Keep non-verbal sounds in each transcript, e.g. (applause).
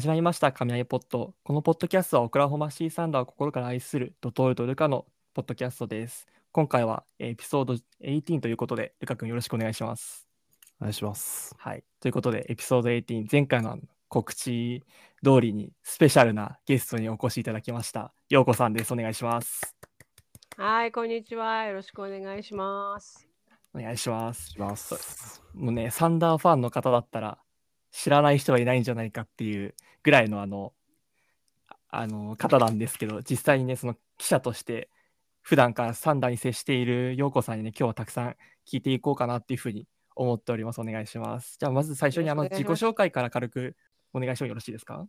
始まりました神谷ポッド。このポッドキャストはオクラホマシーサンダーを心から愛するドトールとルカのポッドキャストです。今回はエピソード18ということで、ルカ君よろしくお願いします。お願いします。はい。ということで、エピソード18、前回の告知通りにスペシャルなゲストにお越しいただきました。ようこさんです。お願いします。はい、こんにちは。よろしくお願いします。お願いします。します。もうね、サンダーファンの方だったら、知らない人はいないんじゃないかっていうぐらいのあの、ああの方なんですけど、実際にね、その記者として、普段からサンダーに接している陽子さんにね、今日はたくさん聞いていこうかなっていうふうに思っております。お願いします。じゃあ、まず最初にあの自己紹介から軽くお願いしてもよろしいですか？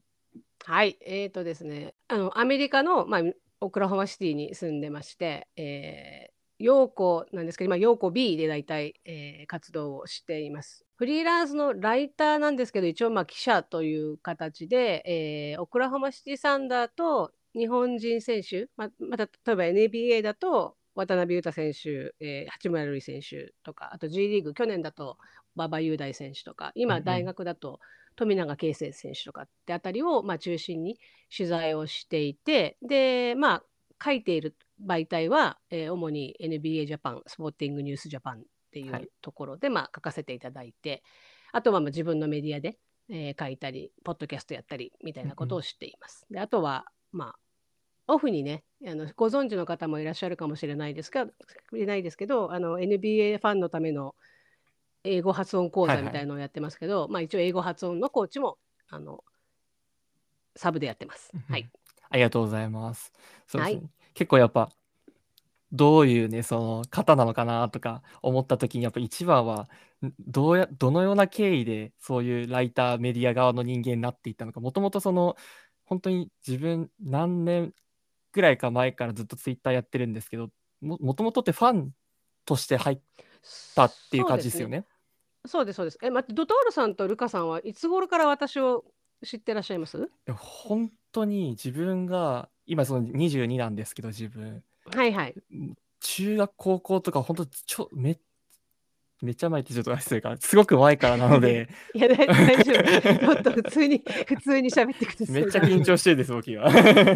はい、えーとですね、あのアメリカの、まあ、オクラホマシティに住んでまして、えー、陽子なんですけど、今、陽子 B で大体、えー活動をしています。フリーランスのライターなんですけど、一応、まあ、記者という形で、えーオクラホマシティサンダーと日本人選手、ままた例えば NBA だと、渡辺裕太選手、えー八村塁選手とか、あと G リーグ、去年だと馬場雄大選手とか、今、大学だと富永啓生選手とかってあたりを、まあ、中心に取材をしていて、で、まあ、書いている媒体は、えー主に NBA ジャパン、スポーティングニュースジャパンっていはいうところで、まあ、書かせていただいて、あとはまあ自分のメディアで、えー書いたり、ポッドキャストやったりみたいなことをしています。であとは、まあ、オフにねあの、ご存知の方もいらっしゃるかもしれないですが、れないですけど、あの NBA ファンのための英語発音講座はいはいみたいのをやってますけど、まあ一応英語発音のコーチもあのサブでやってます。はい。ありがとうございます。そうですねはい結構やっぱどういうねその方なのかなとか思った時にやっぱ一番はんどうやどのような経緯でそういうライターメディア側の人間になっていったのかもともとその本当に自分何年ぐらいか前からずっとツイッターやってるんですけどももともとってファンとして入ったっていう感じですよね。そうですそうです。え、待って、ドトールさんとルカさんはいつ頃から私を知ってらっしゃいます？本当に自分が今その22なんですけど自分はいはい。中学高校とか本当ちょめめっちゃ前ってちょっと失礼かすごく前からなので (laughs) いや、大大丈夫。(laughs) もっと普通に、普通に喋ってください。めっちゃ緊張してるんです僕は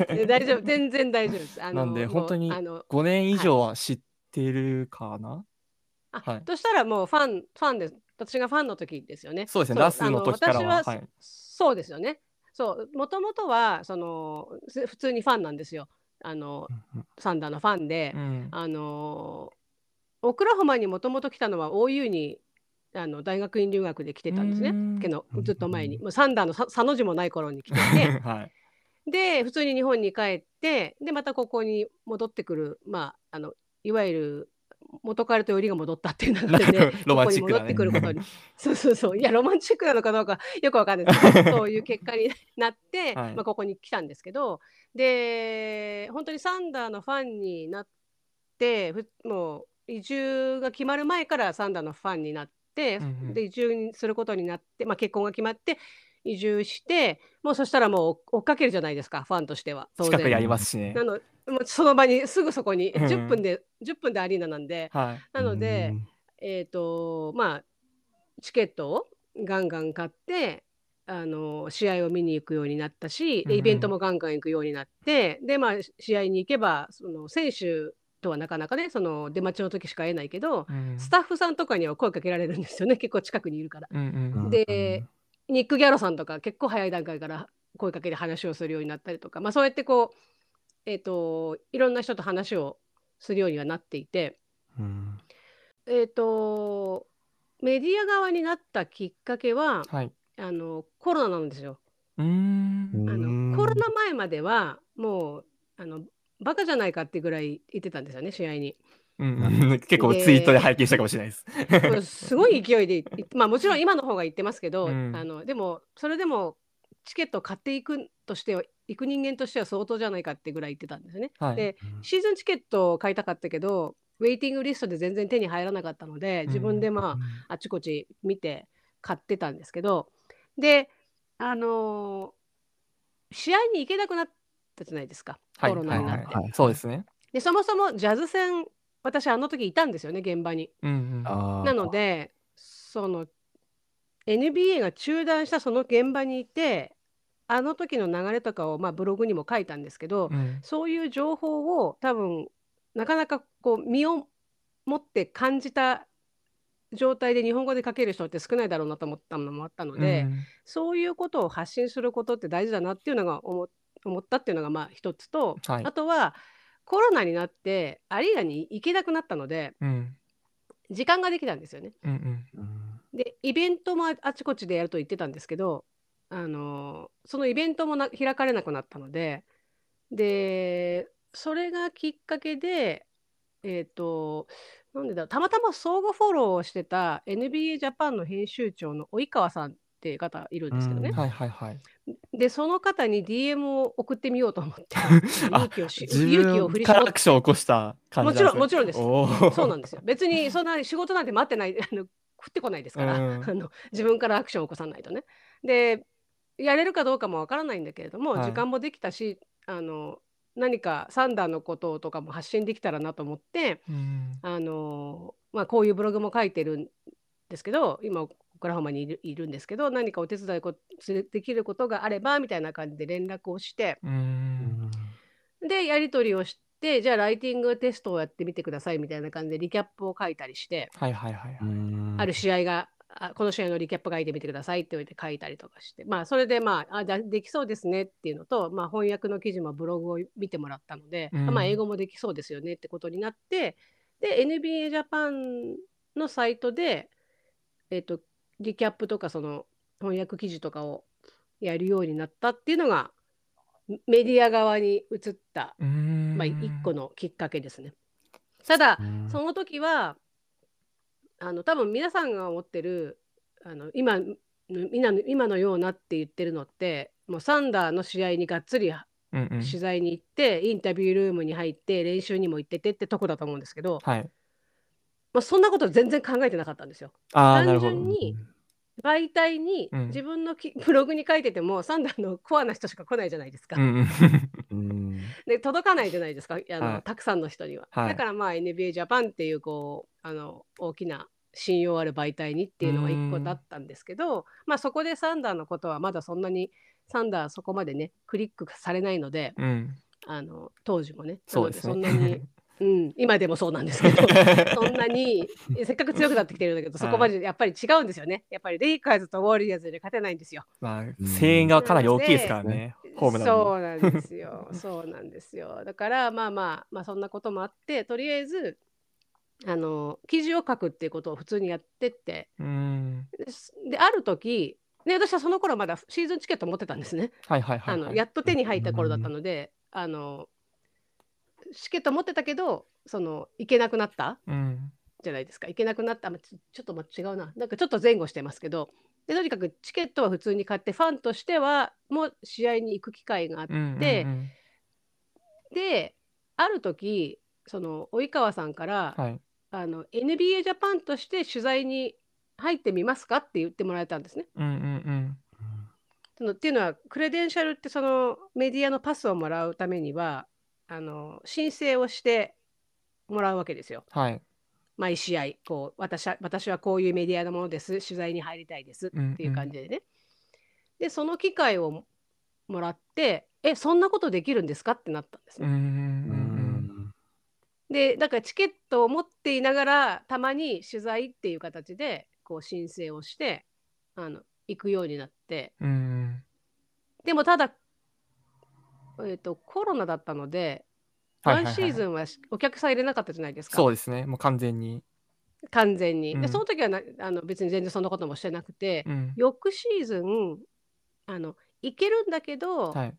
え大丈夫、全然大丈夫です。あのなんで本当にあの5年以上は知ってるかな、あはいとしたらもうファン、ファンです。私がファンの時ですよね。そうですねナスの時からはは、はいそうですよね。そう、もともとは、その、す普通にファンなんですよ。あの、サンダーのファンで、うん。あのオクラホマにもともと来たのは OU にあの大学院留学で来てたんですね。けどうん。ずっと前に、もうサンダーのさ佐の字もない頃に来てて。はい。で普通に日本に帰ってでまたここに戻ってくるまああのいわゆる元彼とよりが戻ったっていう流れでロマンチックだね。ここに戻ってくることに。(laughs) そうそうそう。いやロマンチックなのかどうかよくわかんないです。け (laughs) どそういう結果になって、はい。まあ、ここに来たんですけど。で本当にサンダーのファンになってふもう移住が決まる前からサンダーのファンになって、うんうん。で移住することになって、まあ、結婚が決まって移住してもうそしたらもう追っかけるじゃないですかファンとしては。当然。近くにありますしね。なのもうその場にすぐそこにうん10分で、10分でアリーナなんではい。なので、えっ、とまあチケットをガンガン買ってあの試合を見に行くようになったし、うんうん。でイベントもガンガン行くようになってでまあ試合に行けばその選手とはなかなかねその出待ちの時しか会えないけど、うん。スタッフさんとかには声かけられるんですよね。結構近くにいるから。うんうん。でニック・ギャロさんとか結構早い段階から声かけて話をするようになったりとか、まあ、そうやってこう、えっといろんな人と話をするようにはなっていて、うんえっとメディア側になったきっかけははいあのコロナなんですよ。うーんあうんのコロナ前まではもうあのバカじゃないかってぐらい言ってたんですよね試合に。うんうん (laughs) 結構ツイートで拝見したかもしれないです。すごい勢いでまあもちろん今の方が言ってますけど、うんあのでもそれでもチケットを買っていくとしては行く人間としては相当じゃないかってぐらい言ってたんですよね。はいでシーズンチケットを買いたかったけどウェイティングリストで全然手に入らなかったので自分でまあ、あちこち見て買ってたんですけどであのー試合に行けなくなったじゃないですかはいコロナになって。はいはいそうですね。でそもそもジャズ戦私あの時いたんですよね現場に。うんうんなのでその NBA が中断したその現場にいてあの時の流れとかを、まあ、ブログにも書いたんですけど、うん。そういう情報を多分なかなかこう身を持って感じた状態で日本語で書ける人って少ないだろうなと思ったのもあったので、うん。そういうことを発信することって大事だなっていうのが思思ったっていうのがまあ一つと、はい。あとはコロナになってアリーナに行けなくなったのでうん。時間ができたんですよね。うんうん。うんでイベントもああちこちでやると言ってたんですけど、あのそのイベントもな開かれなくなったのででそれがきっかけでえっ、となんでだたまたま相互フォローをしてた NBA ジャパンの編集長の及川さんっていう方いるんですけどね、はいはいはい。でその方に DM を送ってみようと思って (laughs) あ勇気をし自勇気を振り絞っアクションを起こしたもちろんもちろんです。そうなんですよ。別にそんな仕事なんて待ってないあの降ってこないですから、うん。あの自分からアクションを起こさないとね。でやれるかどうかもわからないんだけれども、はい。時間もできたしあの何かサンダーのこととかも発信できたらなと思ってうんあの、まあ、こういうブログも書いてるんですけど今オクラホマにいるいるんですけど何かお手伝いこできることがあればみたいな感じで連絡をしてううんん。でやり取りをしてじゃあライティングテストをやってみてくださいみたいな感じでリキャップを書いたりして。はいはいはいはい。うん。ある試合が、あこの試合のリキャップ書いてみてくださいってて書いたりとかして、まあ、それで、まあ、あだできそうですねっていうのと、まあ、翻訳の記事もブログを見てもらったので、うん。まあ、英語もできそうですよねってことになって、で、NBA ジャパンのサイトで、えっ、と、リキャップとかその翻訳記事とかをやるようになったっていうのが、メディア側に移った、まあ、一個のきっかけですね。ただ、うん。その時はあの多分皆さんが思ってるあの今今の今のようなって言ってるのってもうサンダーの試合にがっつりうんうん。取材に行って、インタビュールームに入って練習にも行っててってとこだと思うんですけど、はい。まあ、そんなこと全然考えてなかったんですよ。単純に媒体にうん。自分のき、(laughs) ブログに書いててもサンダーのコアな人しか来ないじゃないですか。(laughs) で届かないじゃないですか。あの、はい。たくさんの人には。はい。だからまあ NBA ジャパンっていうこうあの大きな信用ある媒体にっていうのが一個だったんですけど、まあ、そこでサンダーのことはまだそんなにサンダーそこまでねクリックされないのでうん。あの当時もね。そうですね。そんなに、うん、今でもそうなんですけど (laughs) そんなにせっかく強くなってきてるんだけどそこまでやっぱり違うんですよね。やっぱりレイカーズとウォリアーズで勝てないんですよ。まあ声援がかなり大きいですからね。ホームそうなんですよ。(laughs) そうなんですよ。だからまあまあまあそんなこともあってとりあえずあの記事を書くっていうことを普通にやってって。にうん。である時で私はその頃まだシーズンチケット持ってたんですね。はいはいはいあはい。のやっと手に入った頃だったので、あのチケット持ってたけどその行けなくなったうん。じゃないですか。行けなくなった。まちちょっとま違うな。なんかちょっと前後してますけど。でとにかくチケットは普通に買ってファンとしてはもう試合に行く機会があって、うんうんうん。である時その及川さんから、はい。あの NBA ジャパンとして取材に入ってみますかって言ってもらえたんですね。うんうん。そのっていうのはクレデンシャルってそのメディアのパスをもらうためにはあの申請をしてもらうわけですよ。うんはい。毎試合こう私は私はこういうメディアのものです。取材に入りたいです。っていう感じでね。でその機会をもらってえそんなことできるんですかってなったんですね。うんうんうん。うん。でだからチケットを持っていながらたまに取材っていう形でこう申請をしてあの行くようになって。うんうん。でもただ、えー、とコロナだったので、ワンシーズンはしお客さん入れなかったじゃないですか。そうですね。もう完全に。完全に。うん。でその時はなあの別に全然そんなこともしてなくて、うん。翌シーズンあの行けるんだけど、はい。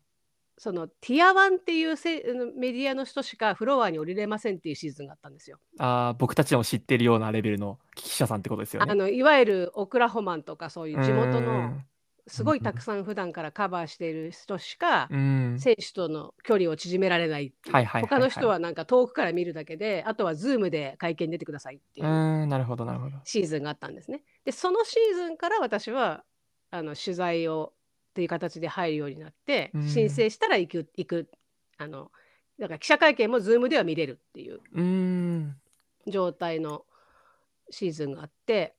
その Tier One っていうせあのメディアの人しかフロアに降りれませんっていうシーズンがあったんですよ。あー僕たちも知ってるようなレベルの記者さんってことですよね。あのいわゆるオクラホマンとかそういう地元うのんすごいたくさん普段からカバーしている人しかうん。選手との距離を縮められないう。はいはいはいはい。他の人はなんか遠くから見るだけであとはズームで会見出てくださいっていううんなるほどなるほど。シーズンがあったんですね。でそのシーズンから私はあの取材をっていう形で入るようになってうん。申請したら行く行くあのだから記者会見もズームでは見れるっていううん。状態のシーズンがあって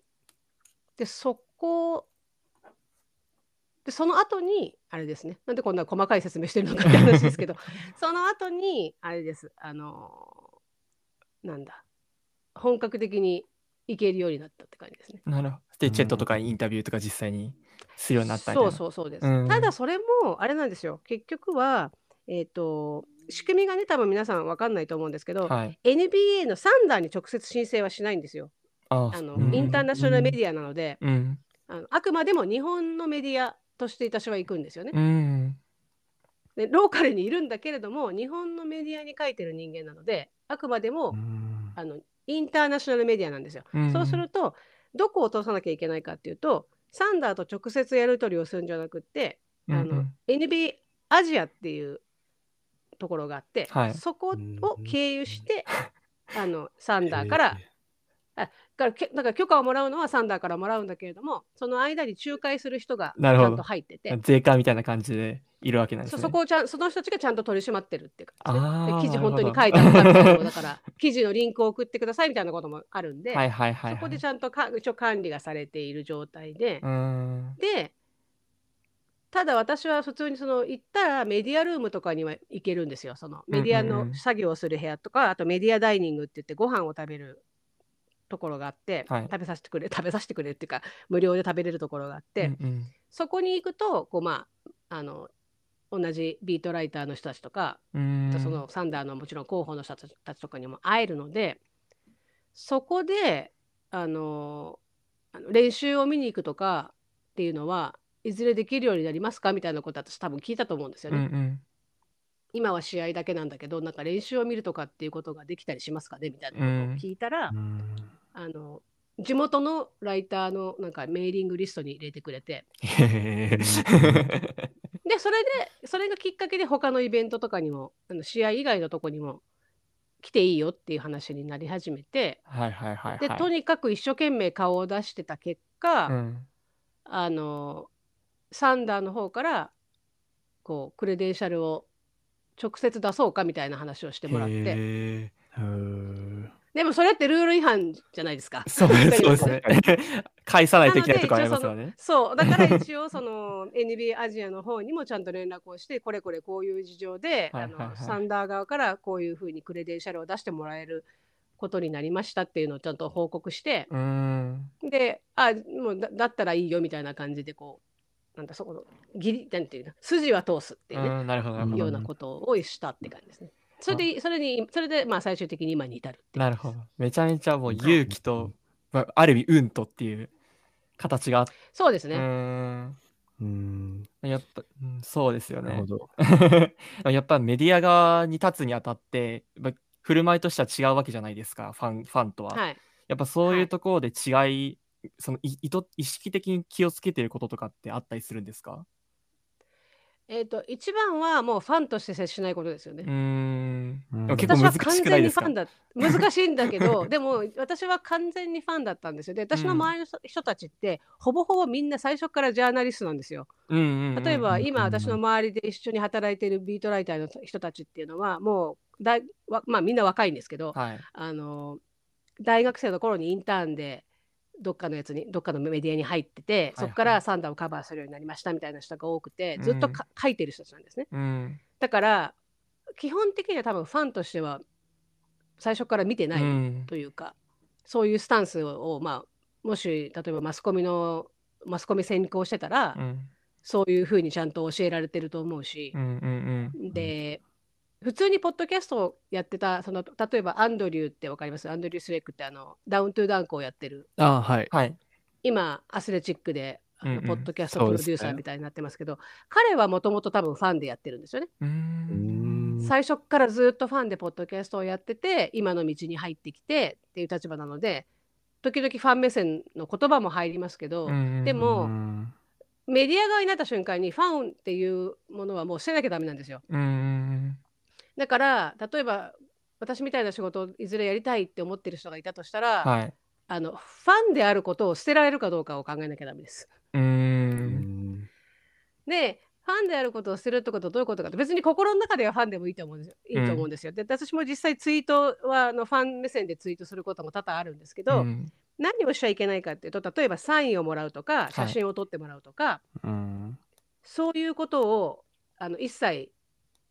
でそこでその後にあれですねなんでこんな細かい説明してるのかって話ですけど (laughs) その後にあれですあのなんだ本格的に行けるようになったって感じですね。なるほど。で、うんチェットとかにインタビューとか実際にするようになったみたいそうな。そうそうです。うんただそれもあれなんですよ結局はえっ、と仕組みがね多分皆さん分かんないと思うんですけど、はい。NBA のサンダーに直接申請はしないんですよ。ああの、うんインターナショナルメディアなので、うん。あのあくまでも日本のメディアとして私は行くんですよね。うん。でローカルにいるんだけれども日本のメディアに書いてる人間なのであくまでも、うんあのインターナショナルメディアなんですよ。うんそうするとどこを通さなきゃいけないかっていうとサンダーと直接やり取りをするんじゃなくってあの、うんうん NBA アジアっていうところがあって、はいそこを経由して、(laughs) あのサンダーからだからけだから許可をもらうのはサンダーからもらうんだけれどもその間に仲介する人がちゃんと入ってて税関みたいな感じでいるわけなんですね。そそこをちゃんその人たちがちゃんと取り締まってるっていう感じね記事本当に書いてあたいなだから記事のリンクを送ってくださいみたいなこともあるんで、はいはいはい、はい。そこでちゃんとか一応管理がされている状態で、うん。でただ私は普通にその行ったらメディアルームとかには行けるんですよそのメディアうんうんうんの作業をする部屋とか、あとメディアダイニングって言ってご飯を食べるところがあって、はい。食べさせてくれ (laughs) 食べさせてくれるっていうか無料で食べれるところがあって、うんうん。そこに行くとこうまああの同じビートライターの人たちとか、うん。そのサンダーのもちろん候補の人たちとかにも会えるのでそこであのあの練習を見に行くとかっていうのはいずれできるようになりますか？みたいなこと私多分聞いたと思うんですよね。うんうん。今は試合だけなんだけどなんか練習を見るとかっていうことができたりしますかね？みたいなことを聞いたら、うんあの地元のライターのなんかメーリングリストに入れてくれて。でそれでそれがきっかけで他のイベントとかにもあの試合以外のとこにも来ていいよっていう話になり始めて。はいはいはいはい。でとにかく一生懸命顔を出してた結果、うん。あのサンダーの方からこうクレデンシャルを直接出そうかみたいな話をしてもらってでもそれってルール違反じゃないですか。そうですね。返さないといけないとこありますよね。そうだから一応その NBA アジアの方にもちゃんと連絡をしてこれこれこういう事情であのサンダー側からこういうふうにクレデンシャルを出してもらえることになりましたっていうのをちゃんと報告してうん。であもうだだったらいいよみたいな感じでこうなんだそこのギリなんていうの筋は通すっていうね、うん、なるほどなるほど。ようなことをしたって感じですね。それでそれにそれでまあ最終的に今に至るなるほど。めちゃめちゃもう勇気と、まあある意味運とっていう形があって、そうですね。うんうんやっぱ、うんそうですよねなるほ。ど。(laughs) やっぱメディア側に立つにあたって、振る舞いとしては違うわけじゃないですか、ファンファンとは。はい。やっぱそうはいいうところで違い、そのい意図意識的に気をつけてることとかってあったりするんですか？えっ、と一番はもうファンとして接しないことですよね。うーん。私は完全にファンだ難しいんだけど (laughs) でも私は完全にファンだったんですよで私の周りの人人たちって、ほぼほぼみんな最初からジャーナリストなんですようんうんうん例えばうん今私の周りで一緒に働いているビートライターの人たちっていうのはもうだいわまあみんな若いんですけど、はい。あの大学生の頃にインターンでどっかのやつにどっかのメディアに入ってて、はいそこからサンダーをカバーするようになりましたみたいな人が多くてずっとか、書いてる人たちなんですね。うん。だから基本的には多分ファンとしては最初から見てないうん。というか、そういうスタンスをまあもし例えばマスコミのマスコミ専攻してたら、うん。そういうふうにちゃんと教えられてると思うしう、んうん。うん。で普通にポッドキャストをやってたその例えばアンドリューってわかります？アンドリュー・スレックってあのダウントゥーダンクをやってるあはい。はい。今アスレチックであのうんうんポッドキャストプロデューサーみたいになってますけど、彼はもともと多分ファンでやってるんですよね。うーん。最初からずっとファンでポッドキャストをやってて今の道に入ってきてっていう立場なので時々ファン目線の言葉も入りますけど、うんでもうんメディア側になった瞬間にファンっていうものはもう捨てなきゃダメなんですよ。うんうんだから例えば私みたいな仕事をいずれやりたいって思ってる人がいたとしたら、はい。あのファンであることを捨てられるかどうかを考えなきゃダメです。うんんでファンであることを捨てるってことはどういうことかって別に心の中ではファンでもいいと思うんですよ。いいと思うんですよ。で私も実際ツイートはあのファン目線でツイートすることも多々あるんですけど、うん何をしちゃいけないかっていうと例えばサインをもらうとかい写真を撮ってもらうとか、うんそういうことをあの一切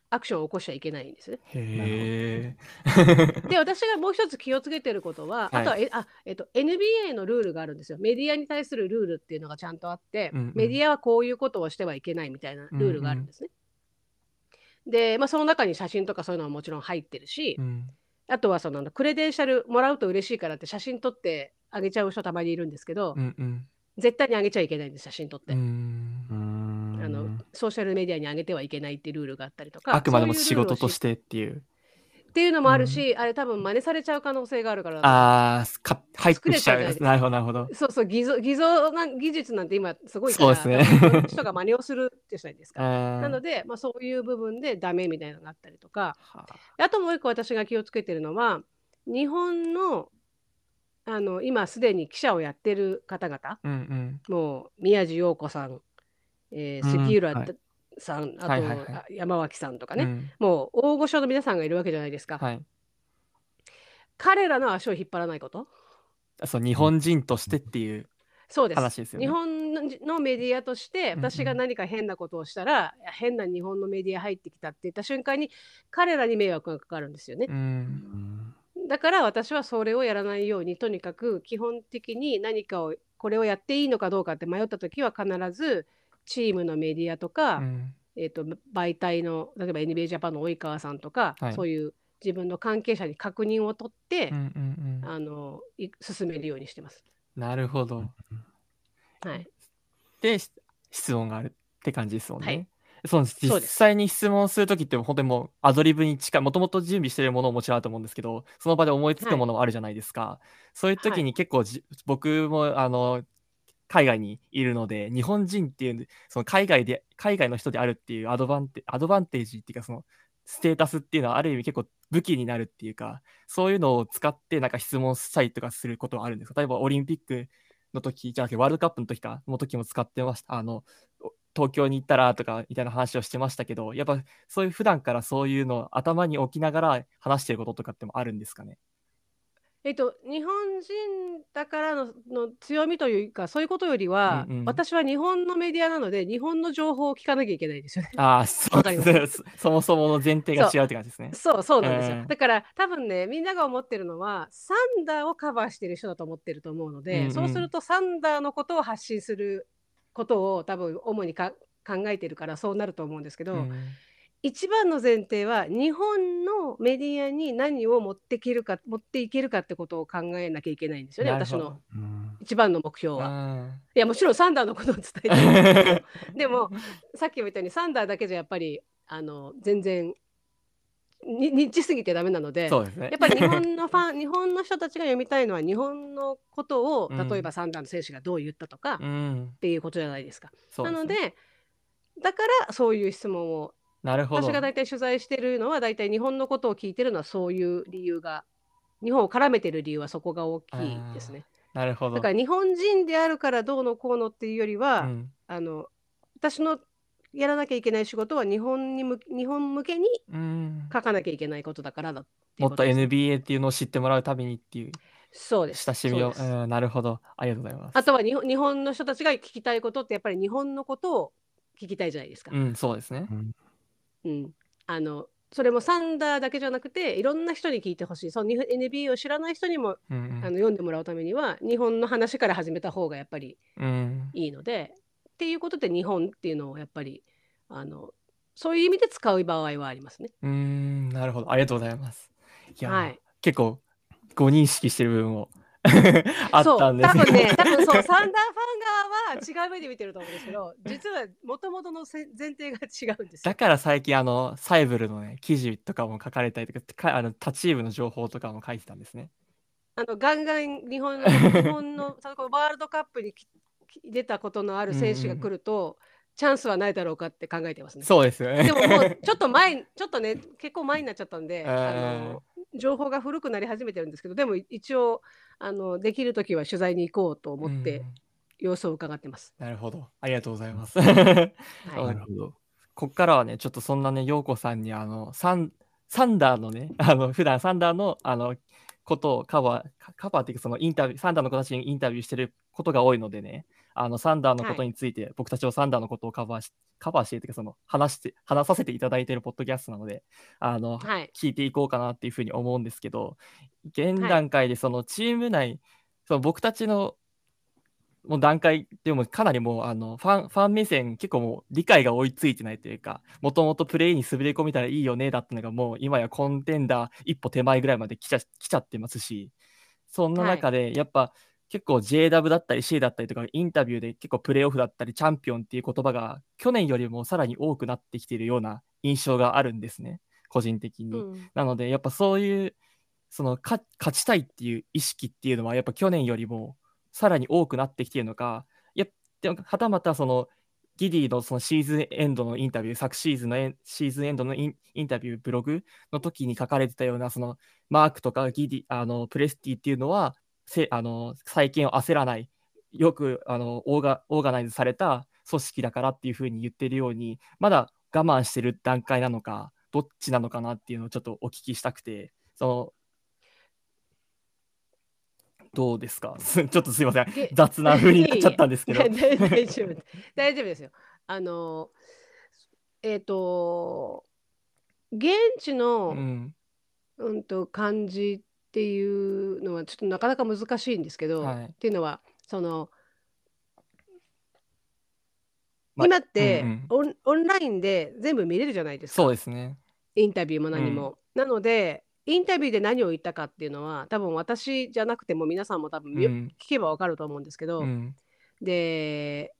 アクションを起こしちゃいけないんですね。へえ。で私がもう一つ気をつけてることは、はいあとはえあ、えっと、NBA のルールがあるんですよ。メディアに対するルールっていうのがちゃんとあって、うんうんメディアはこういうことをしてはいけないみたいなルールがあるんですね。で、まあ、その中に写真とかそういうのはもちろん入ってるし、うん。あとはそのなんだクレデンシャルもらうと嬉しいからって写真撮ってあげちゃう人たまにいるんですけど、うんうん。絶対にあげちゃいけないんです写真撮って、う。うんんあのソーシャルメディアにあげてはいけないっていうルールがあったりとかあくまでも仕事としてっていう。っていうのもあるし、あれ多分真似されちゃう可能性があるから。ああ、か入ってきちゃう。なるほど、なるほど。そうそう偽造偽造な技術なんて今すごいそうですね。人が真似をするってしたいですか。(laughs) ななので、まあ、そういう部分でダメみたいなのがあったりとか。はあともう一個私が気をつけてるのは日本のあの今すでに記者をやってる方々。うんうん。もう宮地陽子さん、えーうん杉浦はいさん、あと、はいはいはいあ山脇さんとかね、うんもう大御所の皆さんがいるわけじゃないですか。はい。彼らの足を引っ張らないこと？そう、日本人としてっていうそうです。話ですよね。日本のメディアとしてうんうん私が何か変なことをしたら、いや変な日本のメディア入ってきたって言った瞬間に彼らに迷惑がかかるんですよねう。。うんんだから私はそれをやらないようにとにかく基本的に何かをこれをやっていいのかどうかって迷った時は必ずチームのメディアとか、うん。えー、と媒体の例えば NBA ジャパンの及川さんとか、はい。そういう自分の関係者に確認を取って、うんうんうん。あのい進めるようにしてます。なるほど。はい、で、し質問があるって感じですもんね。はい。その実際に質問するときって本当にもうアドリブに近いもともと準備してるものももちろんあると思うんですけどその場で思いつくものもあるじゃないですか、そういう時に結構じ、僕もあの海外にいるので日本人っていうその海外で海外の人であるっていうアドバンテアドバンテージっていうかそのステータスっていうのはある意味結構武器になるっていうかそういうのを使ってなんか質問したりとかすることはあるんですか例えばオリンピックの時じゃなくてワールドカップの時かの時も使ってました。あの東京に行ったらとかみたいな話をしてましたけどやっぱそういう普段からそういうのを頭に置きながら話してることとかってもあるんですかね？えっと、日本人だからのの強みというかそういうことよりは、うんうん。私は日本のメディアなので日本の情報を聞かなきゃいけないですよね。ああそうわかります？そ (laughs) そもそもの前提が違うって感じですね。そうそうなんですよ、うんだから多分ねみんなが思ってるのはサンダーをカバーしてる人だと思ってると思うので、うんうん。そうするとサンダーのことを発信することを多分主にか考えてるからそうなると思うんですけど、うん一番の前提は日本のメディアに何を持っていけるか持っていけるかってことを考えなきゃいけないんですよね私のうん。一番の目標は。うん。いやもちろんサンダーのことを伝えてるんですけどでもさっきも言ったようにサンダーだけじゃやっぱりあの全然にニッチすぎてダメなのでね。やっぱり日本のファン (laughs) 日本の人たちが読みたいのは日本のことをうん。例えばサンダーの選手がどう言ったとかっうん。ていうことじゃないですか。なのでだからそういう質問をなるほど。私が大体取材してるのは大体日本のことを聞いてるのはそういう理由が日本を絡めてる理由はそこが大きいですね。なるほど。だから日本人であるからどうのこうのっていうよりは、うん。あの私のやらなきゃいけない仕事は日本にむ日本向けにうん。書かなきゃいけないことだからだっていうもっと NBA っていうのを知ってもらうためにっていうそうです。親しみを。そうなるほど。ありがとうございます。あとは日本日本の人たちが聞きたいことってやっぱり日本のことを聞きたいじゃないですか。うんそうですね。うん、あのそれもサンダーだけじゃなくていろんな人に聞いてほしいその NBA を知らない人にもうんうんあの読んでもらうためには日本の話から始めた方がやっぱりうんいいのでっていうことで日本っていうのをやっぱりあのそういう意味で使う場合はありますね。うーん、なるほど。ありがとうございます。いやー、はい結構、ご認識してる部分も (laughs) あそうったんです多分ね多分そうサンダーファン側は違う目で見てると思うんですけど実はもともとのせ前提が違うんですよだ。から最近、あの、サイブルのね、記事とかも書かれたりとか、かあの他チームの情報とかも書いてたんですね。あのガンガン日本の日本の (laughs) そのワールドカップに出たことのある選手が来ると、チャンスはないだろうかって考えてますね。そうですよね。でももうちょっと前ちょっとね結構前になっちゃったんで、うんあの情報が古くなり始めてるんですけどでも一応あのできる時は取材に行こうと思ってうん様子を伺ってます。なるほど。ありがとうございます。(laughs) はいなるほど。こっからはね、ちょっとそんなね、陽子さんに、あの、サン、サンダーのね、あの、普段サンダーの、あの、ことをカバー、カカバーっていうかそのインタビュー、サンダーの子たちにインタビューしてることが多いのでね、あのサンダーのことについて、僕たちはサンダーのことをカバーし、カバーしてっていうかその話して、話させていただいているポッドキャストなので、あの、はい。聞いていこうかなっていうふうに思うんですけど、現段階でそのチーム内、その僕たちのもう段階でもかなりもうあのファンファン目線結構もう理解が追いついてないというかもともとプレイに滑り込めたらいいよねだったのがもう今やコンテンダー一歩手前ぐらいまで来ちゃ来ちゃってますしそんな中でやっぱ結構 JW だったり C だったりとかインタビューで結構プレーオフだったりチャンピオンっていう言葉が去年よりもさらに多くなってきているような印象があるんですね個人的に。うんなので、やっぱそういう、そのか勝ちたいっていう意識っていうのは、やっぱ去年よりもさらに多くなってきているのか、やっでもはたまたそのギディのそのシーズンエンドのインタビュー、昨シーズンのシーズンエンドのインインタビュー、ブログの時に書かれてたような、そのマークとかギディ、あのプレスティっていうのは、せあの再建を焦らない、よくあのオーガオーガナイズされた組織だからっていうふうに言ってるように、まだ我慢してる段階なのか、どっちなのかなっていうのをちょっとお聞きしたくて、そのどうですか？(laughs) ちょっとすいません。で雑な風になっちゃったんですけど。大丈夫大丈夫ですよ。あのえっ、と現地の、うん。うんと感じっていうのはちょっとなかなか難しいんですけど、はい。っていうのはその、まあ今って、うんうん。オンオンラインで全部見れるじゃないですか。そうですね。インタビューも何も。なのでインタビューで何を言ったかっていうのは多分私じゃなくても皆さんも多分ようん。聞けばわかると思うんですけど、うん。で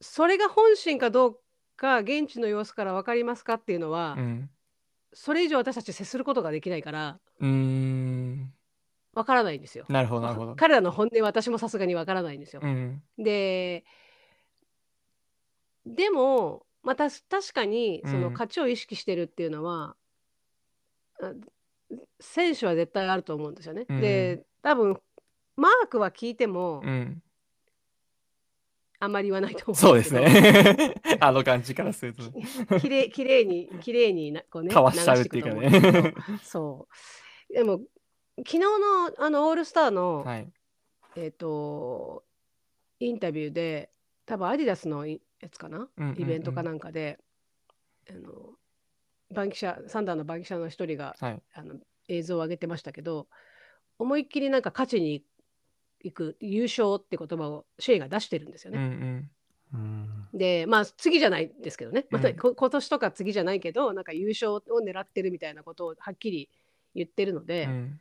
それが本心かどうか現地の様子から分かりますかっていうのは、うんそれ以上私たち接することができないからうーん分からないんですよ。なるほどなるほど彼らの本音は私もさすがに分からないんですよ。うんででもまた確かにそのうん勝ちを意識してるっていうのは、あ選手は絶対あると思うんですよね。うんで多分マークは聞いてもうんあんまり言わないと思そううんですね。(laughs) あの感じからすると。(laughs) きれいきれいにきれいになこうねかわしちゃうっていうかね。(laughs) そう。でも昨日のあのオールスターの、はい。えっ、とインタビューで多分アディダスのいやつかな、イベントかなんかであの番記者サンダーの番記者の一人がはい。あの映像を上げてましたけど思いっきりなんか勝ちに行く優勝って言葉をシェイが出してるんですようんうね。ん。うん。でまあ次じゃないですけどね、またうんこ今年とか次じゃないけどなんか優勝を狙ってるみたいなことをはっきり言ってるので、うん。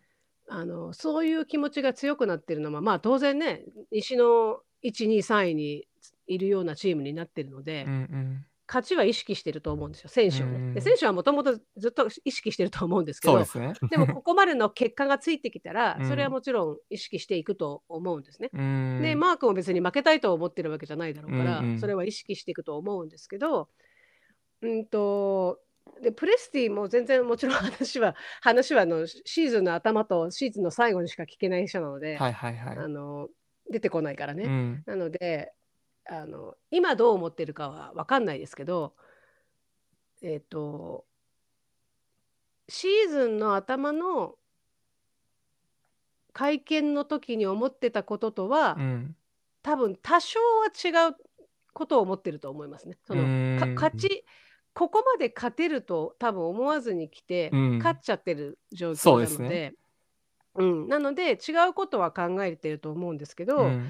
あのそういう気持ちが強くなってるのはまあ当然ね西の123位にいるようなチームになってるので、うんうん勝ちは意識してると思うんですよ選手をね。選手はもともとずっと意識してると思うんですけどですね。(laughs) でもここまでの結果がついてきたらうん。それはもちろん意識していくと思うんですね。うんでマークも別に負けたいと思ってるわけじゃないだろうから、うんうん。それは意識していくと思うんですけどうんとでプレスティも全然もちろん話は話はあのシーズンの頭とシーズンの最後にしか聞けない人なので、はいはいはい。あの出てこないからね。うん。なのであの今どう思ってるかは分かんないですけどえっ、とシーズンの頭の会見の時に思ってたこととは、うん多分多少は違うことを思ってると思いますね。その勝ちここまで勝てると多分思わずに来て、うん。勝っちゃってる状況なのでね。うん、なので違うことは考えてると思うんですけど、うん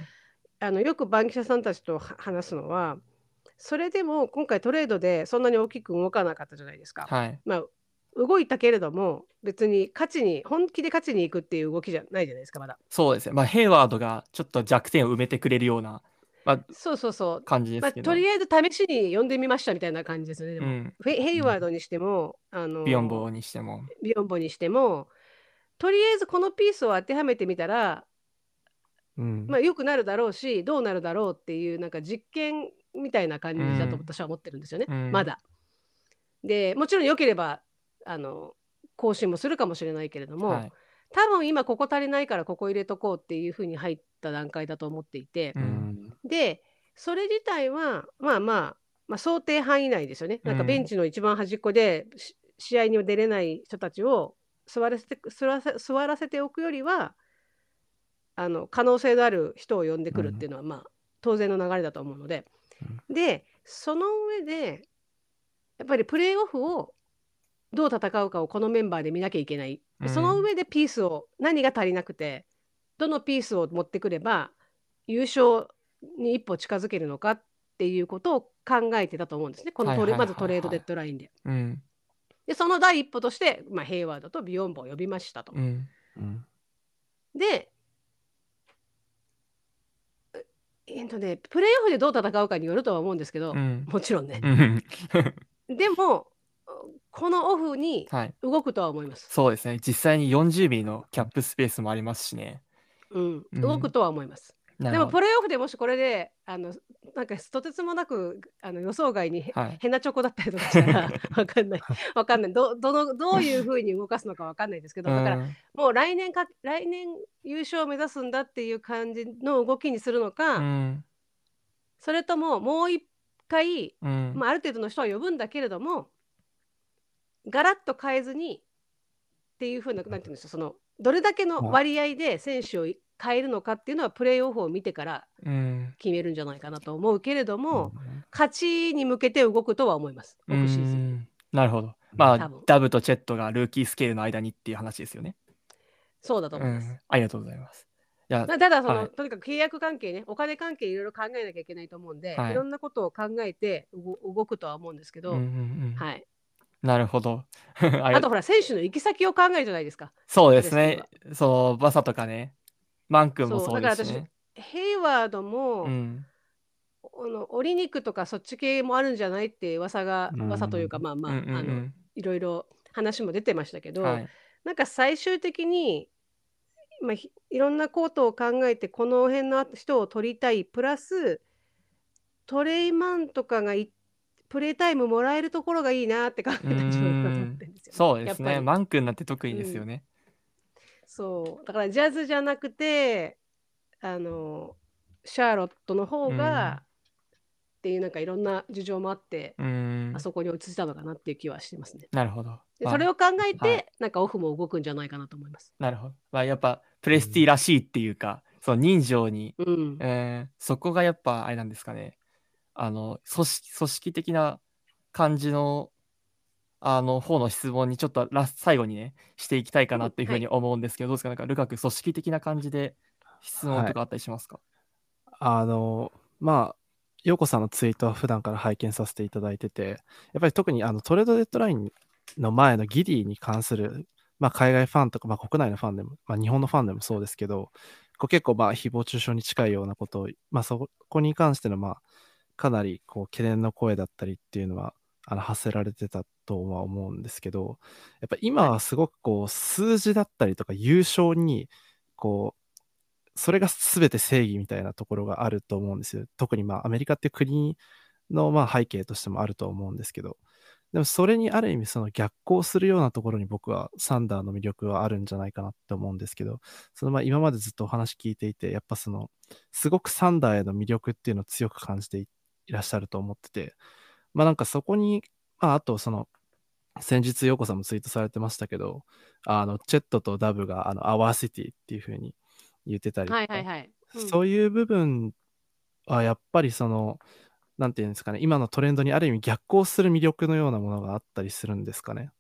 あのよくバンキシャさんたちとは話すのはそれでも今回トレードでそんなに大きく動かなかったじゃないですか。はいまあ動いたけれども別に勝ちに本気で勝ちに行くっていう動きじゃないじゃないですかまだ。そうですねまあヘイワードがちょっと弱点を埋めてくれるような、まあ、そうそうそう。感じでまあ、すけど、とりあえず試しに呼んでみましたみたいな感じですね。でもうんヘイワードにしても、あのビヨンボにしてもビヨンボにしてもとりあえずこのピースを当てはめてみたら、うん。まあ、良くなるだろうしどうなるだろうっていうなんか実験みたいな感じだとうん私は思ってるんですよね、うん。まだ。でもちろん良ければあの更新もするかもしれないけれども、はい。多分今ここ足りないからここ入れとこうっていうふうに入った段階だと思っていて、ううん。んでそれ自体はまあまあ、まあ、想定範囲内ですよね。なんかうんベンチの一番端っこでし試合には出れない人たちを座らせて座らせ座らせておくよりはあの可能性のある人を呼んでくるっていうのは、まあ当然の流れだと思うので、でその上でやっぱりプレーオフをどう戦うかをこのメンバーで見なきゃいけない、うんその上でピースを何が足りなくてどのピースを持ってくれば優勝に一歩近づけるのかっていうことを考えてたと思うんですねこのまずトレードデッドラインで。うん。でその第一歩として、まあ、ヘイワードとビヨンボを呼びましたと。うん。うんでええっとねプレーオフでどう戦うかによるとは思うんですけど、うん。もちろんねう。ん。でもこのオフにはい。動くとは思います。そうですね。実際に40ミリのキャップスペースもありますしね。うん、うん動くとは思います。でもプレーオフでもしこれであのなんかとてつもなくあの予想外にへはい。変なチョコだったりとかしたら (laughs) わかんないわかんないどどのどういうふうに動かすのかわかんないですけどだからうんもう来年か来年優勝を目指すんだっていう感じの動きにするのか、うん。それとももう一回、うん。まあ、ある程度の人は呼ぶんだけれどもガラッと変えずにっていうふうななんていうんですかそのどれだけの割合で選手を変えるのかっていうのはプレーオフを見てからうん。決めるんじゃないかなと思うけれども、うん勝ちに向けて動くとは思います、オフシーズン。うんなるほど。まあダブとチェットがルーキースケールの間にっていう話ですよね。そうだとう思います。ん。ありがとうございます。いや、まあただその、はいとにかく契約関係ね、お金関係いろいろ考えなきゃいけないと思うんで、はいい、ろんなことを考えて動動くとは思うんですけど、うんうんうんはい、なるほど。(laughs) あとほら、選手の行き先を考えるじゃないですか。そうですねプ。そう、バサとかね。マン君もそうですしだからね。ヘイワードも、うん。あの折り肉とかそっち系もあるんじゃないって噂が、うん噂というか、まあまあ、うんうんあのいろいろ話も出てましたけど、うんはい。なんか最終的に、まあ、ひいろんなことを考えてこの辺の人を取りたいプラストレイマンとかがいプレータイムもらえるところがいいなって考えたんじゃないかなと思ってるんですよ、そうですね。マン君なんて得意ですよね。そうだからジャズじゃなくてあのシャーロットの方が、っていうなんかいろんな事情もあって、うんあ。そこに落ち着いたのかなっていう気はしてますね。なるほど。それを考えて、はいなんかオフも動くんじゃないかなと思います。なるほど。まあ、やっぱプレスティらしいっていうか、その人情に、うん。えーそこがやっぱあれなんですかね。あの、組織組織的な感じの、あの方の質問にちょっとラス最後にね、していきたいかなっていうふうに思うんですけど、どうですか？なんか、ルカク、組織的な感じで質問とかあったりしますか、あの、まあ、陽子さんのツイートは普段から拝見させていただいてて、やっぱり特にあのトレードデッドラインの前のギディに関する、まあ、海外ファンとか、まあ、国内のファンでも、まあ、日本のファンでもそうですけど、こう結構まあ誹謗中傷に近いようなことを、まあ、そこに関してのまあかなりこう懸念の声だったりっていうのはあの発せられてたとは思うんですけど、やっぱ今はすごくこう数字だったりとか優勝にこうそれが全て正義みたいなところがあると思うんですよ。特にまあアメリカって国のまあ背景としてもあると思うんですけど、でもそれにある意味その逆行するようなところに僕はサンダーの魅力はあるんじゃないかなって思うんですけど、そのまあ今までずっとお話聞いていて、やっぱそのすごくサンダーへの魅力っていうのを強く感じていらっしゃると思ってて、まあなんかそこに、まああとその先日ヨコさんもツイートされてましたけど、あのチェットとダブがあの our city っていう風に言ってたりとか、はいはいはい。うんそういう部分はやっぱりその、なんていうんですかね、今のトレンドにある意味逆行する魅力のようなものがあったりするんですかね？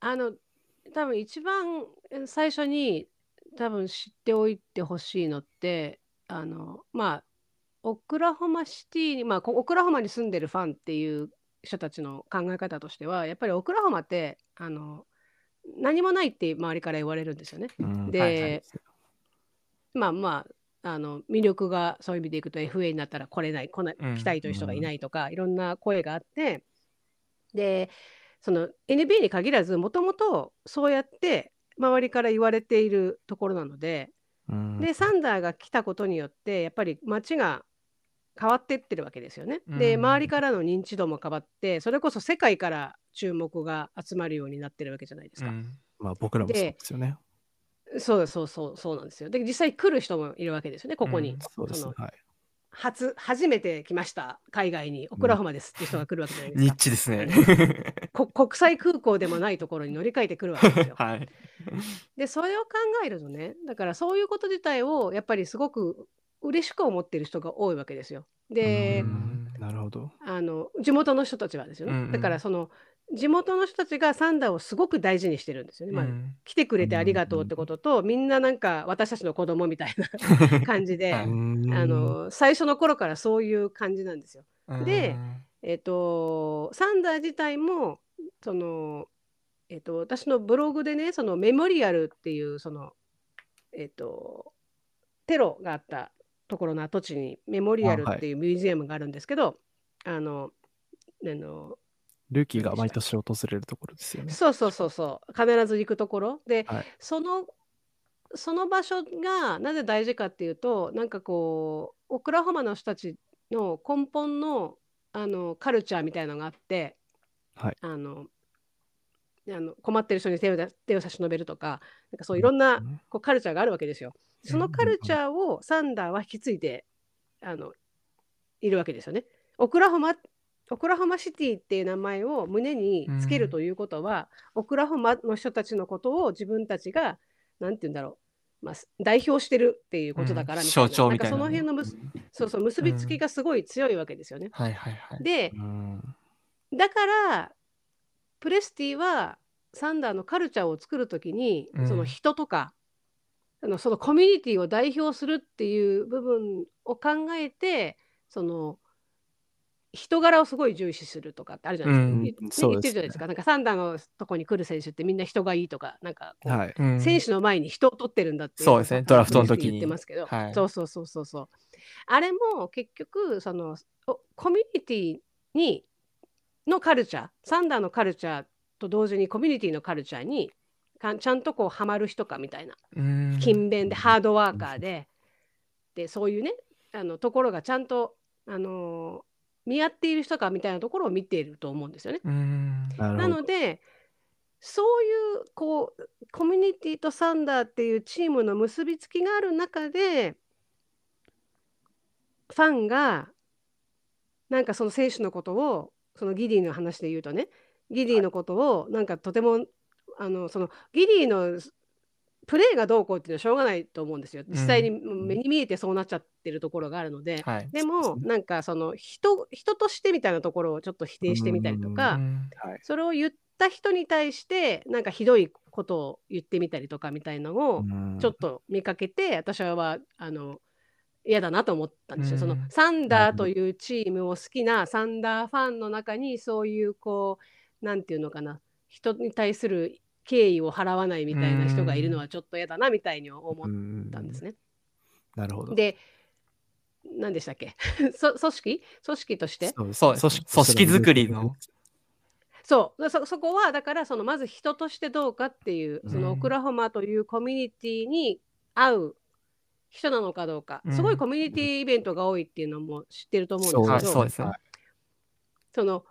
あの多分一番え最初に多分知っておいてほしいのってあのまあオクラホマシティにまあこオクラホマに住んでるファンっていう人たちの考え方としてはやっぱりオクラホマってあの何もないって周りから言われるんですよね。うんではいはい。まあまああの魅力がそういう意味でいくと FA になったら来れない来ないうん来たいという人がいないとか、いろんな声があってでその NBA に限らずもともとそうやって周りから言われているところなのでうん。でサンダーが来たことによってやっぱり街が変わってってるわけですよね。でうん周りからの認知度も変わってそれこそ世界から注目が集まるようになってるわけじゃないですか。うんまあ僕らもそうですよね。そうそうそうそうなんですよ。で実際来る人もいるわけですよねここに。うんそうですはい。初初めて来ました海外にオクラホマですっていう人が来るわけじゃないですニッか。チですね。こ国際空港でもないところに乗り換えてくるわけですよ。(laughs) はい。でそれを考えるとねだからそういうこと自体をやっぱりすごく嬉しく思ってる人が多いわけですよ。でうんなるほど。あの地元の人たちはですよね。うんうんだからその地元の人たちがサンダーをすごく大事にしてるんですよね。まあうん来てくれてありがとうってことと、みんななんか私たちの子供みたいな感じで、はいあうんの最初の頃からそういう感じなんですよ。でうんえっ、とサンダー自体もそのえっ、と私のブログでねそのメモリアルっていうそのえっ、とテロがあったところの跡地にメモリアルあはい。っていうミュージアムがあるんですけど、あのあのルーキーが毎年訪れるところですよね。そうそうそうそう。必ず行くところ。で、はい。そのその場所がなぜ大事かっていうとなんかこうオクラホマの人たちの根本のあのカルチャーみたいのがあって、はい。あのあの困ってる人に手を出手を差し伸べるとかなんかそういろんなうん。こうカルチャーがあるわけですよ。そのカルチャーをサンダーは引き継いであのいるわけですよね。オクラホマオクラホマシティっていう名前を胸につけるということは、オクラホマの人たちのことを自分たちがなんて言うんだろう、まあ、代表してるっていうことだからうん。みたいな,、象徴みたいなんかその辺のそうそう結びつきがすごい強いわけですよね。はいはいはい。でうん。だからプレスティはサンダーのカルチャーを作るときに、うん。その人とかあのそのコミュニティを代表するっていう部分を考えてその人柄をすごい重視するとかってあるじゃないですか。うん。言ってるじゃないですか。なんかサンダーのとこに来る選手ってみんな人がいいとかなんかはい。うん。選手の前に人を取ってるんだっていそうですね。ドラフトの時に。言ってますけど、はい。そうそうそうそうそう。あれも結局そのおコミュニティにのカルチャーサンダーのカルチャーと同時にコミュニティのカルチャーにかちゃんとこうハマる人かみたいなうん勤勉でハードワーカーででそういうねあのところがちゃんと、あのー見合っている人かみたいなところを見ていると思うんですよね。うんな。のでそういうこうコミュニティとサンダーっていうチームの結びつきがある中でファンがなんかその選手のことをそのギディの話で言うとねギディのことをなんかとてもあのそのギディのプレーがどうこうっていうのはしょうがないと思うんですよ。実際に目に見えてそうなっちゃってるところがあるので、はい。でもなんかその人人としてみたいなところをちょっと否定してみたりとか、うん。はい。それを言った人に対してなんかひどいことを言ってみたりとかみたいなのをうん。ちょっと見かけて、私はあの嫌だなと思ったんですよ。うん。そのサンダーというチームを好きなサンダーファンの中にそういうこうなんていうのかな。人に対する敬意を払わないみたいな人がいるのはちょっと嫌だなみたいに思ったんですね。なるほど。で何でしたっけ？(laughs) そ組織？組織として？そう組織作りの。そう。そそこはだからそのまず人としてどうかっていうそのうん。オクラホマというコミュニティに合う人なのかどうか、うん。すごいコミュニティイベントが多いっていうのも知ってると思うんですはい、けど、そう。ですね。その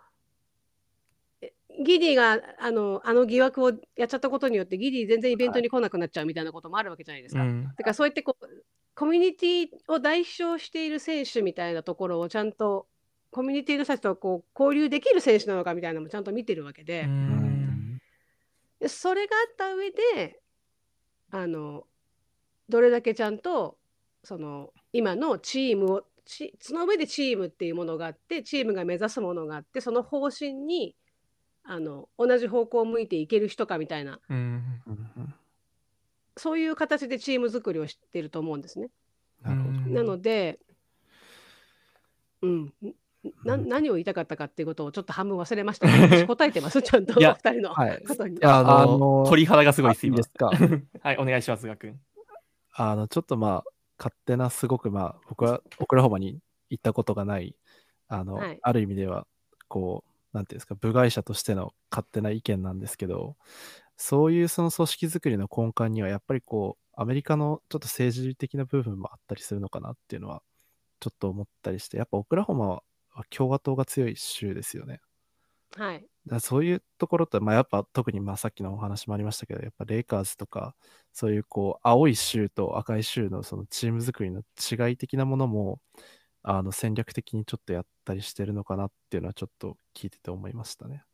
えギディがあのあの疑惑をやっちゃったことによってギディ全然イベントに来なくなっちゃうみたいなこともあるわけじゃないですか。うん。だからそうやってこうコミュニティを代表している選手みたいなところをちゃんとコミュニティの人たちとこう交流できる選手なのかみたいなのもちゃんと見てるわけで。ううんん。でそれがあった上であのどれだけちゃんとその今のチームをちその上でチームっていうものがあってチームが目指すものがあってその方針にあの同じ方向を向いていける人かみたいなうんうんそういう形でチーム作りをしていると思うんですね。なるほど。うんなので、うん、なうん何を言いたかったかっていうことをちょっと半分忘れましたけど (laughs) 私答えてますちゃんとおいや二人のはいことに。あのあの鳥肌がすごいです、いいです。か？(laughs) はい、お願いします、ガくん。あの、ちょっとまあ、勝手な、すごくまあ、僕はオクラホマに行ったことがない、あの、はいある意味では、こう、なんていうんですか、部外者としての勝手な意見なんですけど、そういうその組織づくりの根幹には、やっぱりこう、アメリカのちょっと政治的な部分もあったりするのかなっていうのは、ちょっと思ったりして、やっぱオクラホマは共和党が強い州ですよね。はい、だそういうところと、まあ、やっぱ特にまあさっきのお話もありましたけど、やっぱレイカーズとか、そういうこう青い州と赤い州のそのチーム作りの違い的なものも、あの戦略的にちょっとやったりしてるのかなっていうのはちょっと聞いてて思いましたね。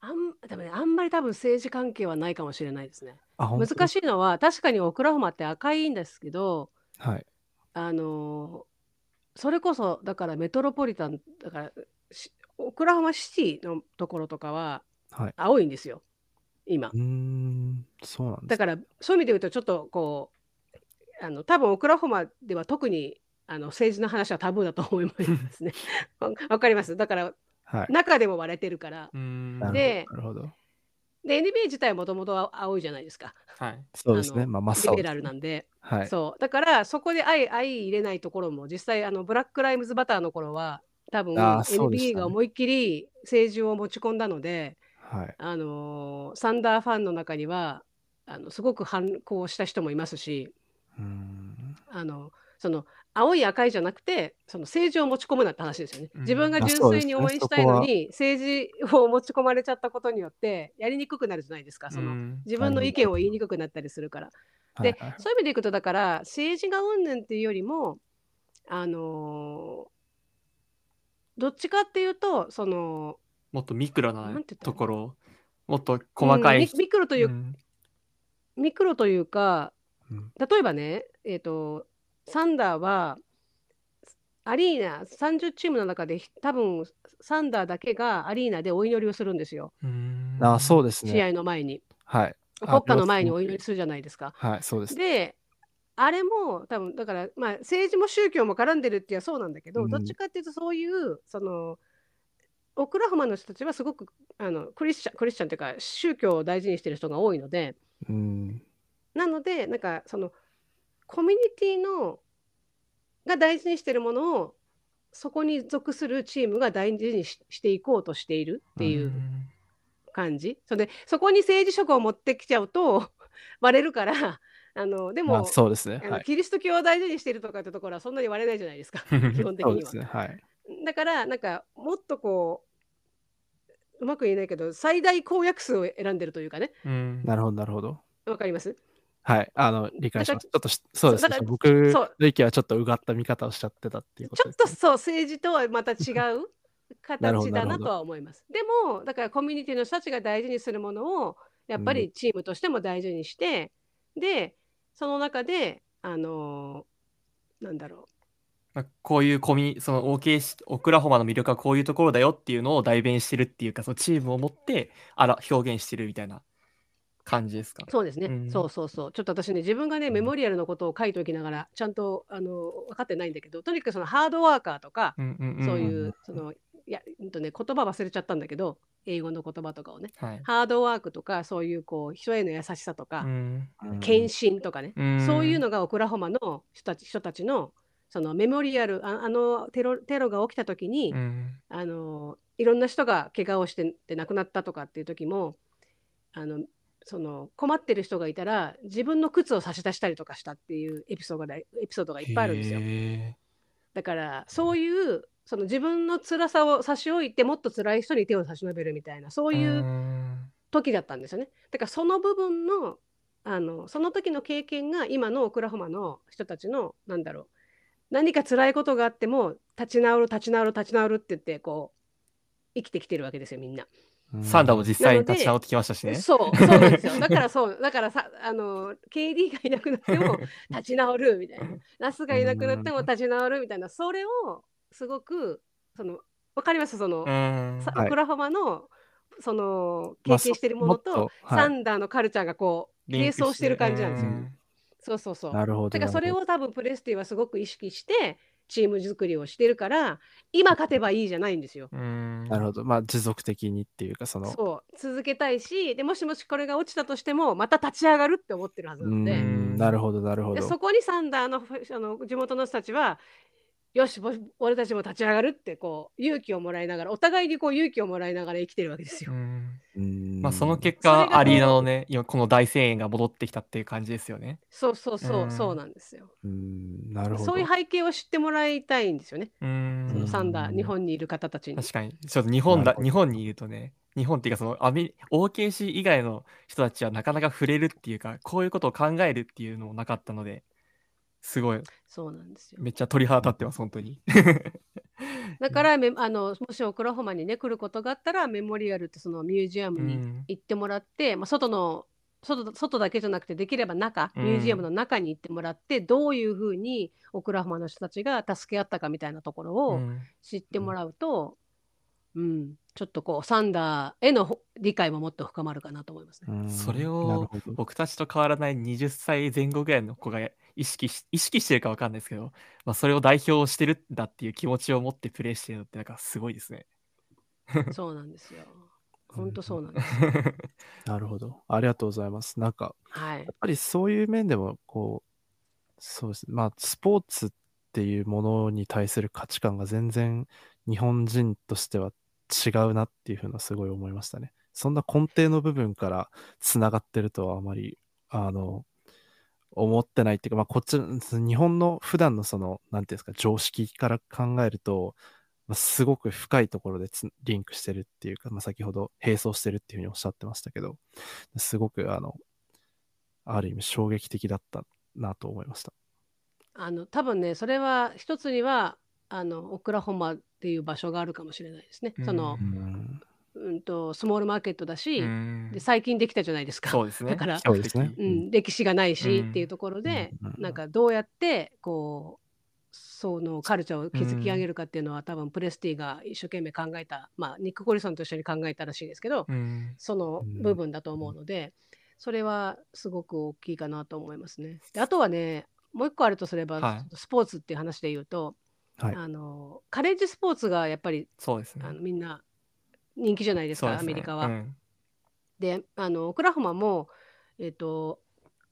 あんでもね、あんまり多分政治関係はないかもしれないですね。難しいのは確かにオクラホマって赤いんですけどはい。あのーそれこそだからメトロポリタンだからしオクラホマシティのところとかは。青いんですよ今うん、そうなんだからそういう意味で言うとちょっとこうあの多分オクラホマでは特にあの政治の話はタブーだと思いますねわかりますだからはい。中でも割れてるからでなるほど。で NBA 自体はもともと青いじゃないですかはい。そうですね。あまあ、真っ青ですねリベラルなんではい。そうだからそこで相相入れないところも実際あのブラック・ライムズ・バターの頃は多分 NBA が思いっきり政治を持ち込んだので、はい。あのーサンダーファンの中にはあのすごく反抗した人もいますしうーん。あのその青い赤いじゃなくてその政治を持ち込むなって話ですよね。うん自分が純粋に応援したいのに、政治を持ち込まれちゃったことによってやりにくくなるじゃないですか。そのうん自分の意見を言いにくくなったりするから。で、はいはいそういう意味でいくとだから政治がうんぬんっていうよりもあのーどっちかっていうとそのもっとミクロなところ、もっと細かいうんミ、ミクロという、うんミクロというかうん例えばねえっ、とサンダーはアリーナ30チームの中で多分サンダーだけがアリーナでお祈りをするんですよ、うんあ、そうです試ね。合の前にはい。あ国歌の前にお祈りするじゃないですか。はい、そうです。であれも多分だからまあ政治も宗教も絡んでるっていうのはそうなんだけど、うんどっちかっていうとそういうそのオクラホマの人たちはすごくあのクリスチャンクリスチャンっていうか宗教を大事にしてる人が多いのでうん。なのでなんかそのコミュニティのが大事にしてるものをそこに属するチームが大事にししていこうとしているっていう感じ。それでそこに政治色を持ってきちゃうと (laughs) 割れるからあのでも、まあ、そうですね。はい。キリスト教を大事にしてるとかってところはそんなに割れないじゃないですか (laughs) 基本的には。そうですね。はい。だからなんかもっとこううまく言えないけど最大公約数を選んでるというかねうんなるほど、なるほど。わかります？はい。あの、理解します。ちょっとし、そうですねだから。僕そうの意見はちょっとうがった見方をしちゃってたっていうこちょっと。そう政治とはまた違う形 (laughs) どなるほどだなとは思います。でもだからコミュニティの人たちが大事にするものをやっぱりチームとしても大事にして、でその中であのーなんだろまあこういうコミその OK しオクラホマの魅力はこういうところだよっていうのを代弁してるっていうかそのチームを持ってあら表現してるみたいな感じですか？うそうですね、うん。そうそうそう。ちょっと私ね自分がねん。メモリアルのことを書いておきながらちゃんとあの分かってないんだけどとにかくそのハードワーカーとか、そういううんそのいや、うんとね、言葉忘れちゃったんだけど英語の言葉とかをね。はい。ハードワークとかそういうこう人への優しさとか、うん。うん献身とかね、うん。そういうのがオクラホマの人たち人たちのそのメモリアルああのテロテロが起きた時に、うん。あのいろんな人が怪我をしてで亡くなったとかっていう時もあのその困ってる人がいたら自分の靴を差し出したりとかしたっていうエピソードがエピソードがいっぱいあるんですよ。へだからそういうその自分の辛さを差し置いてもっと辛い人に手を差し伸べるみたいなそうーいううん時だったんですよね。だからその部分のあのその時の経験が今のオクラホマの人たちのなんだろう何か辛いことがあっても立ち直る立ち直る立ち直るって言ってこう生きてきてるわけですよみんな。サンダーも実際に立ち直ってきましたしね。そうそうなんですよ。(laughs) だからそうだからさあの KD がいなくなっても立ち直るみたいな (laughs) ナスがいなくなっても立ち直るみたいなそれをすごくそのわかります？その、オクラホマのその経まあ験してるものと、サンダーのカルチャーがこう並走してる感じなんですよ。うんそうそうそう。なるほど。だからそれを多分プレスティはすごく意識してチーム作りをしてるから今勝てばいいじゃないんですよ。なるほど。まあ、持続的にっていうか、その、そう続けたいしでもしもしこれが落ちたとしてもまた立ち上がるって思ってるはずうなので。ん、なるほど、なるほど。でそこにサンダーのふあの地元の人たちはよしぼ俺たちも立ち上がるってこう勇気をもらいながらお互いにこう勇気をもらいながら生きてるわけですよ。うんうんまあその結果アリーナのね今この大声援が戻ってきたっていう感じですよね。そうそうそう、うんそうなんですよ。うん、なるほど。そういう背景を知ってもらいたいんですよね。うそのんサンダーうん日本にいる方たちに。確かにちょっと日本だ日本にいるとね日本っていうかそのアメ OKC 以外の人たちはなかなか触れるっていうかこういうことを考えるっていうのもなかったのですごい。そうなんですよ。めっちゃ鳥肌立ってます、本当に。(laughs) だからめあのもしオクラホマにね来ることがあったらメモリアルってそのミュージアムにうん行ってもらって、まあ、外の外外だけじゃなくてできれば中うんミュージアムの中に行ってもらって、どういうふうにオクラホマの人たちが助け合ったかみたいなところうをん知ってもらうと、うんちょっとこうサンダーへのほ理解ももっと深まるかなと思いますね。うんそれを僕たちと変わらない20歳前後ぐらいの子が意識し意識してるかわかんないですけど、まあ、それを代表してるんだっていう気持ちを持ってプレイしてるのってなんかすごいですね。(laughs) そうなんですよ。(laughs) 本当そうなんです。(laughs) なるほど。ありがとうございます。なんか、はいやっ。ぱりそういう面でも、こう、そうですね。まあ、スポーツっていうものに対する価値観が全然日本人としては違うなっていうふうなすごい思いましたね。そんな根底の部分からつながってるとはあまり、あの、思ってないっていうか、まあ、こっち、日本の普段のその、なんていうんですか、常識から考えると、まあ、すごく深いところでつリンクしてるっていうか、まあ、先ほど並走してるっていうふうにおっしゃってましたけど、すごく、あの、ある意味衝撃的だったなと思いました。あの多分ねそれは一つにはあのオクラホマっていう場所があるかもしれないですね。そのう、ん、うん、とスモールマーケットだし、うんで最近できたじゃないですか。そうですね。だから比較的そうですねうん、歴史がないし、うんっていうところで、うんなんかどうやってこうそのカルチャーを築き上げるかっていうのは、多分プレスティが一生懸命考えた、まあ、ニック・コリソンと一緒に考えたらしいですけど、うんその部分だと思うので、それはすごく大きいかなと思いますね。であとはねもう一個あるとすれば、はいスポーツっていう話で言うと、はいあのカレッジスポーツがやっぱりそうですねあ。のみんな人気じゃないですかそうですねアメリカは。うんであのオクラホマも、えっと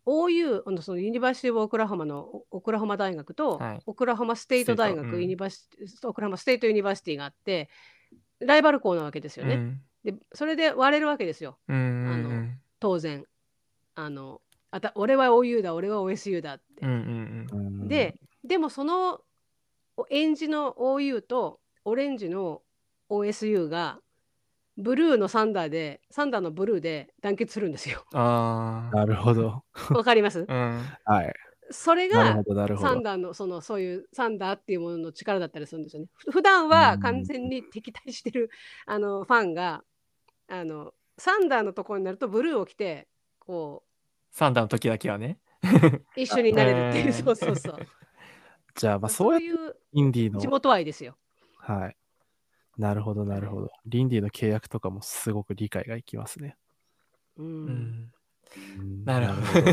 OU あのその University オクラホマのオオクラホマ大学と、はいオクラホマ State 大学、 State うん Universi オクラホマ State University があってライバル校なわけですよね。うんでそれで割れるわけですようんうんあの当然。あのあた俺は OU だ俺は OSU だって。うんうんうんででもそのおエンジの OU とオレンジの OSU がブルーのサンダーでサンダーのブルーで団結するんですよ。ああ。なるほど。わかります？うん。はい。それが。サンダーのそのそういうサンダーっていうものの力だったりするんですよね。ふ普段は完全に敵対してるあのファンがあのサンダーのところになるとブルーを着てこサンダーの時だけはね。う一緒になれるっていう、(laughs) えーそうそうそう。じゃあ、まあ、そそういうインディーの、地元愛ですよ。はい。なるほど、なるほど。リンディーの契約とかもすごく理解がいきますね。う。うんん。うんなるほど。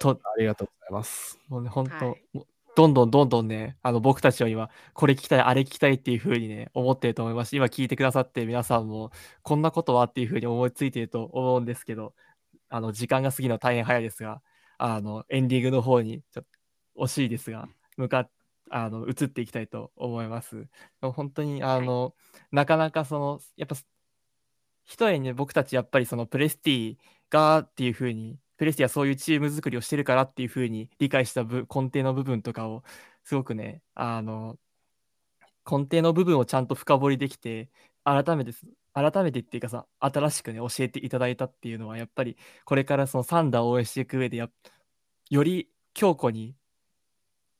ど。と、ありがとうございます。もうね、本当、はいどんどんどんどんね、あの僕たちは今、これ聞きたい、あれ聞きたいっていう風にね、思ってると思いますし、今聞いてくださって皆さんも、こんなことはっていう風に思いついていると思うんですけど、あの、時間が過ぎるのは大変早いですが、あの、エンディングの方に、ちょっと惜しいですが、向かっあの、移っていきたいと思います。本当に、あの、なかなかその、やっぱ、一重にね、僕たちやっぱりそのプレスティがっていう風に、プレスティはそういうチーム作りをしてるからっていう風に理解したぶ根底の部分とかを、すごくね、あの、根底の部分をちゃんと深掘りできて、改めてす、改めてっていうかさ、新しくね、教えていただいたっていうのは、やっぱりこれからそのサンダーを応援していく上でより強固に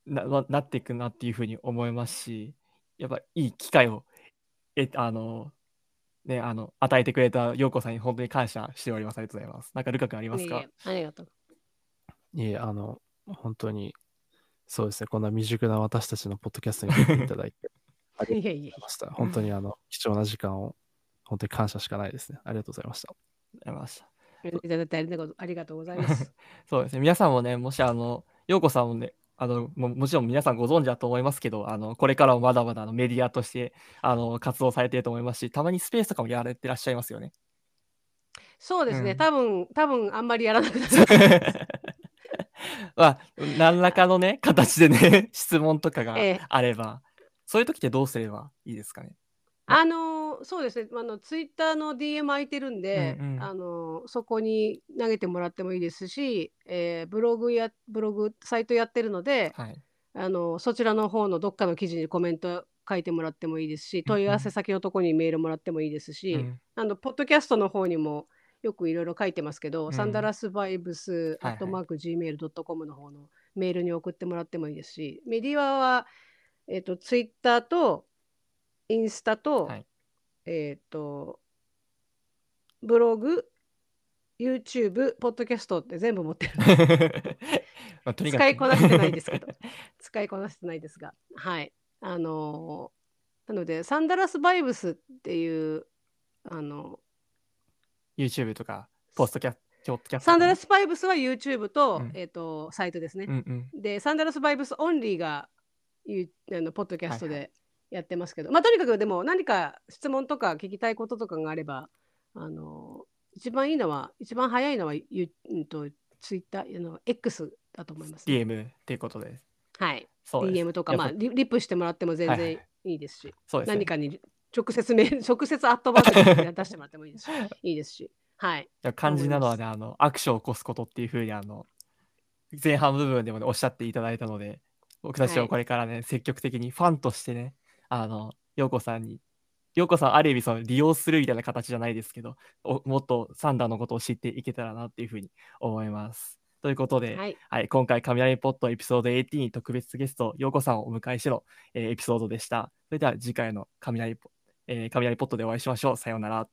なななっていくなっていう風に思いますし、やっぱいい機会を、え、あの、ね、あの、与えてくれた陽子さんに本当に感謝しております。ありがとうございます。なんかルカ君ありますか？ありがとう。いえ、あの、本当に、そうですね、こんな未熟な私たちのポッドキャストに出ていただいて、(laughs) ありがとういえいえございました。本当に、あの、貴重な時間を、本当に感謝しかないですね。ありがとうございました。ありがとうございました。いただいてありがとうありがとうございます。(laughs) そうですね。皆さんもね、もしあの、陽子さんもね、あのももちろん皆さんご存知だと思いますけど、あのこれからもまだまだあのメディアとしてあの活動されていると思いますし、たまにスペースとかもやられてらっしゃいますよね。そうですね、うん多分多分あんまりやらなくなる。(laughs) まあ、何らかのね、形でね、(laughs) 質問とかがええあれば、そういう時ってどうすればいいですかね？あのそうですね、あのツイッターの DM 空いてるんで、うんうん。あのそこに投げてもらってもいいですし、えーブログやブログサイトやってるので、はい。あのそちらの方のどっかの記事にコメント書いてもらってもいいですし、問い合わせ先のとこにメールもらってもいいですし、うん。あのポッドキャストの方にもよくいろいろ書いてますけど、うん。サンダラスバイブスアットマーク Gmail.com の方のメールに送ってもらってもいいですし、メディアは、えっ、と、ツイッターと、インスタと、はいえっ、と、ブログ、YouTube、ポッドキャストって全部持ってる。(laughs) まあとにかく使いこなしてないですけど、(laughs) 使いこなしてないですが、はい。あのーなので、サンダラスバイブスっていう、あの YouTube とか、ポストキャポッドキャストサンダラスバイブスは YouTube と、うんえっ、と、サイトですね。うんうん。で、サンダラスバイブスオンリーが、ゆあのポッドキャストでやってますけど、まあ、とにかくでも何か質問とか聞きたいこととかがあれば、あの一番いいのは、一番早いのは、ゆうんと、ツイッター、あの X だと思います、ね。DM っていうことで。はい。DM とか、まあリ、リプしてもらっても全然はいはいいいですし、そうですね何かに直接メ (laughs) 直接アットマークで出してもらってもいいですし、(laughs) いいですし、はい。肝心なのはね、あの、アクションを起こすことっていうふうに、あの、前半部分でもね、おっしゃっていただいたので、僕たちははいこれからね、積極的にファンとしてね、あの、陽子さんに、陽子さんある意味その利用するみたいな形じゃないですけど、おもっとサンダーのことを知っていけたらなっていうふうに思います。ということで、はい。はい、今回、雷ポットエピソード18特別ゲスト、陽子さんをお迎えしての、えーエピソードでした。それでは次回の雷ポ,、えー雷ポットでお会いしましょう。さようなら。